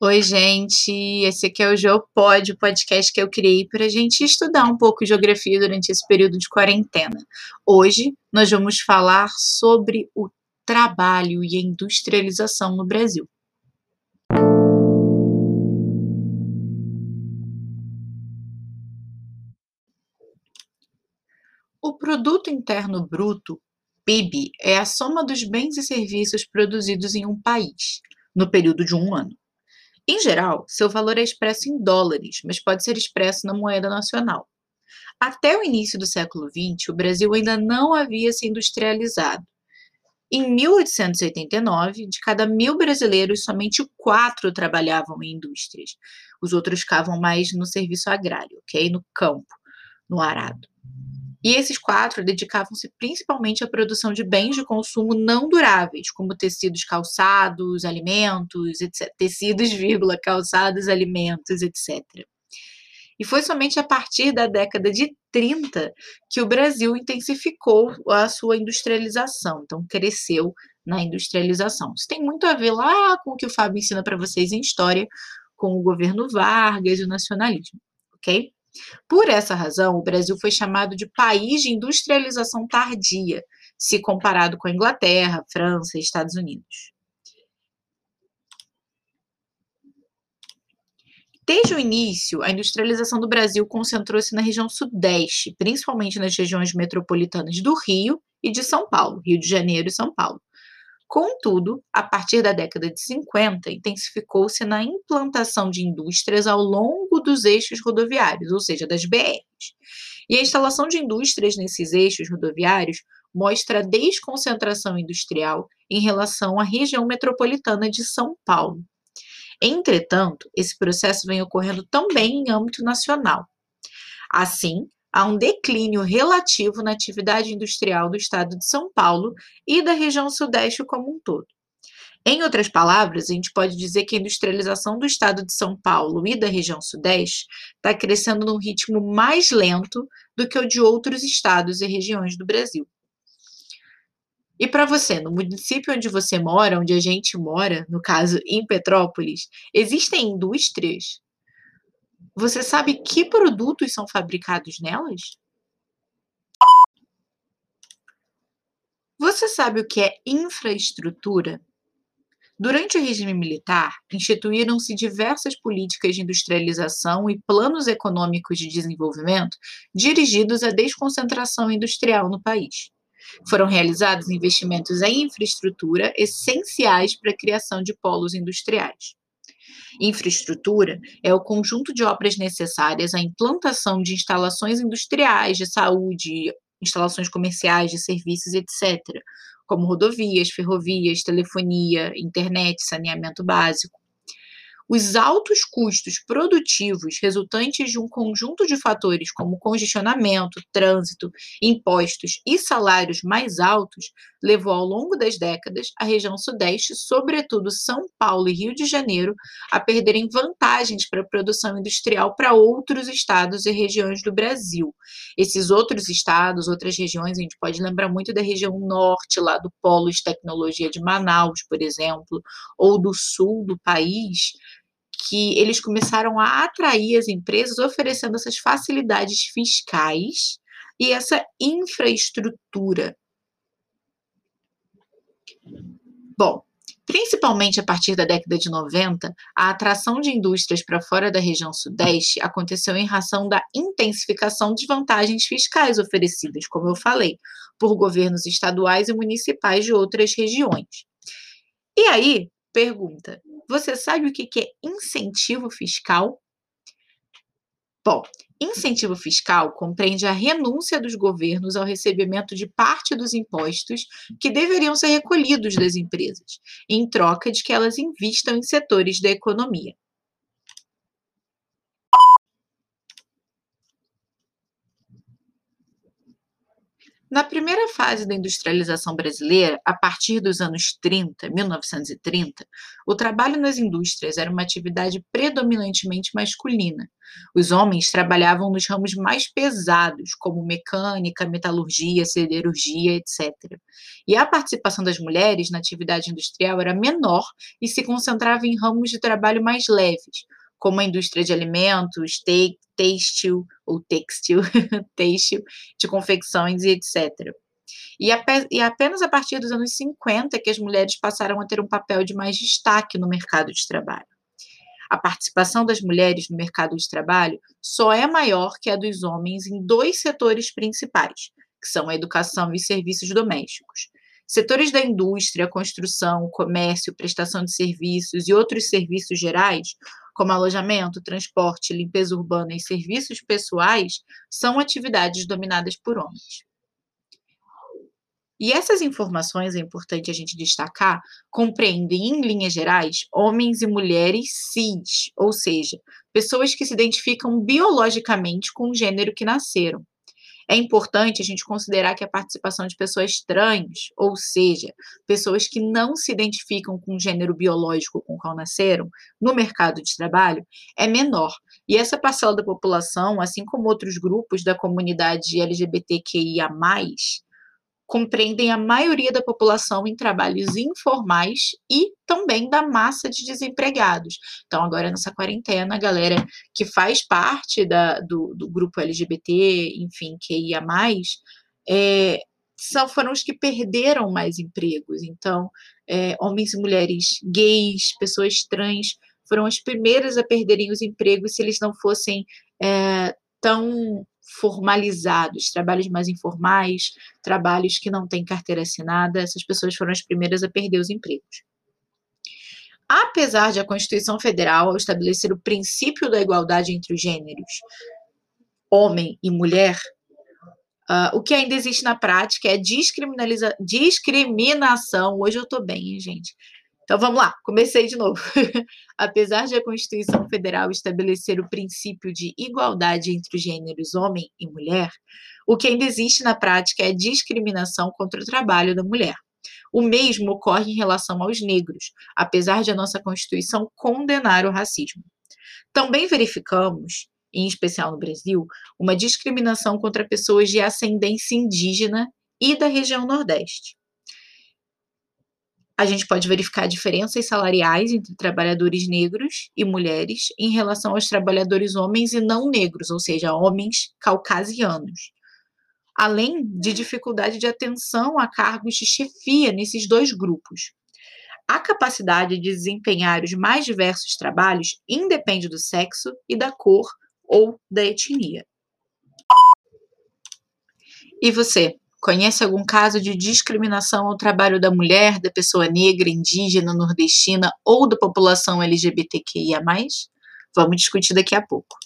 Oi, gente. Esse aqui é o Geopod, o podcast que eu criei para a gente estudar um pouco geografia durante esse período de quarentena. Hoje nós vamos falar sobre o trabalho e a industrialização no Brasil. O produto interno bruto, PIB, é a soma dos bens e serviços produzidos em um país no período de um ano. Em geral, seu valor é expresso em dólares, mas pode ser expresso na moeda nacional. Até o início do século XX, o Brasil ainda não havia se industrializado. Em 1889, de cada mil brasileiros, somente quatro trabalhavam em indústrias. Os outros ficavam mais no serviço agrário, ok? No campo, no arado. E esses quatro dedicavam-se principalmente à produção de bens de consumo não duráveis, como tecidos calçados, alimentos, etc. Tecidos, vírgula, calçados, alimentos, etc. E foi somente a partir da década de 30 que o Brasil intensificou a sua industrialização, então cresceu na industrialização. Isso tem muito a ver lá com o que o Fábio ensina para vocês em história, com o governo Vargas e o nacionalismo, ok? Por essa razão, o Brasil foi chamado de país de industrialização tardia, se comparado com a Inglaterra, França e Estados Unidos. Desde o início, a industrialização do Brasil concentrou-se na região sudeste, principalmente nas regiões metropolitanas do Rio e de São Paulo, Rio de Janeiro e São Paulo. Contudo, a partir da década de 50, intensificou-se na implantação de indústrias ao longo dos eixos rodoviários, ou seja, das BRs. E a instalação de indústrias nesses eixos rodoviários mostra a desconcentração industrial em relação à região metropolitana de São Paulo. Entretanto, esse processo vem ocorrendo também em âmbito nacional. Assim, há um declínio relativo na atividade industrial do estado de São Paulo e da região sudeste como um todo. Em outras palavras, a gente pode dizer que a industrialização do estado de São Paulo e da região sudeste está crescendo num ritmo mais lento do que o de outros estados e regiões do Brasil. E para você, no município onde você mora, onde a gente mora, no caso em Petrópolis, existem indústrias você sabe que produtos são fabricados nelas? Você sabe o que é infraestrutura? Durante o regime militar, instituíram-se diversas políticas de industrialização e planos econômicos de desenvolvimento dirigidos à desconcentração industrial no país. Foram realizados investimentos em infraestrutura essenciais para a criação de polos industriais. Infraestrutura é o conjunto de obras necessárias à implantação de instalações industriais, de saúde, instalações comerciais, de serviços, etc., como rodovias, ferrovias, telefonia, internet, saneamento básico. Os altos custos produtivos resultantes de um conjunto de fatores como congestionamento, trânsito, impostos e salários mais altos levou ao longo das décadas a região Sudeste, sobretudo São Paulo e Rio de Janeiro, a perderem vantagens para a produção industrial para outros estados e regiões do Brasil. Esses outros estados, outras regiões, a gente pode lembrar muito da região norte, lá do Polo de Tecnologia de Manaus, por exemplo, ou do sul do país, que eles começaram a atrair as empresas oferecendo essas facilidades fiscais e essa infraestrutura. Bom, principalmente a partir da década de 90, a atração de indústrias para fora da região Sudeste aconteceu em razão da intensificação de vantagens fiscais oferecidas, como eu falei, por governos estaduais e municipais de outras regiões. E aí, pergunta: você sabe o que é incentivo fiscal? Bom, incentivo fiscal compreende a renúncia dos governos ao recebimento de parte dos impostos que deveriam ser recolhidos das empresas, em troca de que elas invistam em setores da economia. Na primeira fase da industrialização brasileira, a partir dos anos 30, 1930, o trabalho nas indústrias era uma atividade predominantemente masculina. Os homens trabalhavam nos ramos mais pesados, como mecânica, metalurgia, siderurgia, etc. E a participação das mulheres na atividade industrial era menor e se concentrava em ramos de trabalho mais leves, como a indústria de alimentos, têxtil ou têxtil, têxtil, de confecções e etc. E, e apenas a partir dos anos 50 que as mulheres passaram a ter um papel de mais destaque no mercado de trabalho. A participação das mulheres no mercado de trabalho só é maior que a dos homens em dois setores principais, que são a educação e serviços domésticos. Setores da indústria, construção, comércio, prestação de serviços e outros serviços gerais como alojamento, transporte, limpeza urbana e serviços pessoais, são atividades dominadas por homens. E essas informações, é importante a gente destacar, compreendem, em linhas gerais, homens e mulheres cis, ou seja, pessoas que se identificam biologicamente com o gênero que nasceram. É importante a gente considerar que a participação de pessoas trans, ou seja, pessoas que não se identificam com o gênero biológico com o qual nasceram, no mercado de trabalho, é menor. E essa parcela da população, assim como outros grupos da comunidade LGBTQIA, compreendem a maioria da população em trabalhos informais e também da massa de desempregados. Então, agora nessa quarentena, a galera que faz parte da, do, do grupo LGBT, enfim, que ia mais, é, são, foram os que perderam mais empregos. Então, é, homens e mulheres gays, pessoas trans, foram as primeiras a perderem os empregos se eles não fossem é, tão formalizados, trabalhos mais informais, trabalhos que não têm carteira assinada, essas pessoas foram as primeiras a perder os empregos. Apesar de a Constituição Federal estabelecer o princípio da igualdade entre os gêneros, homem e mulher, uh, o que ainda existe na prática é discriminação. Hoje eu estou bem, hein, gente? Então vamos lá, comecei de novo. Apesar de a Constituição Federal estabelecer o princípio de igualdade entre os gêneros homem e mulher, o que ainda existe na prática é discriminação contra o trabalho da mulher. O mesmo ocorre em relação aos negros, apesar de a nossa Constituição condenar o racismo. Também verificamos, em especial no Brasil, uma discriminação contra pessoas de ascendência indígena e da região Nordeste a gente pode verificar diferenças salariais entre trabalhadores negros e mulheres em relação aos trabalhadores homens e não negros, ou seja, homens caucasianos. Além de dificuldade de atenção a cargos de chefia nesses dois grupos. A capacidade de desempenhar os mais diversos trabalhos independe do sexo e da cor ou da etnia. E você? Conhece algum caso de discriminação ao trabalho da mulher, da pessoa negra, indígena, nordestina ou da população LGBTQIA? Vamos discutir daqui a pouco.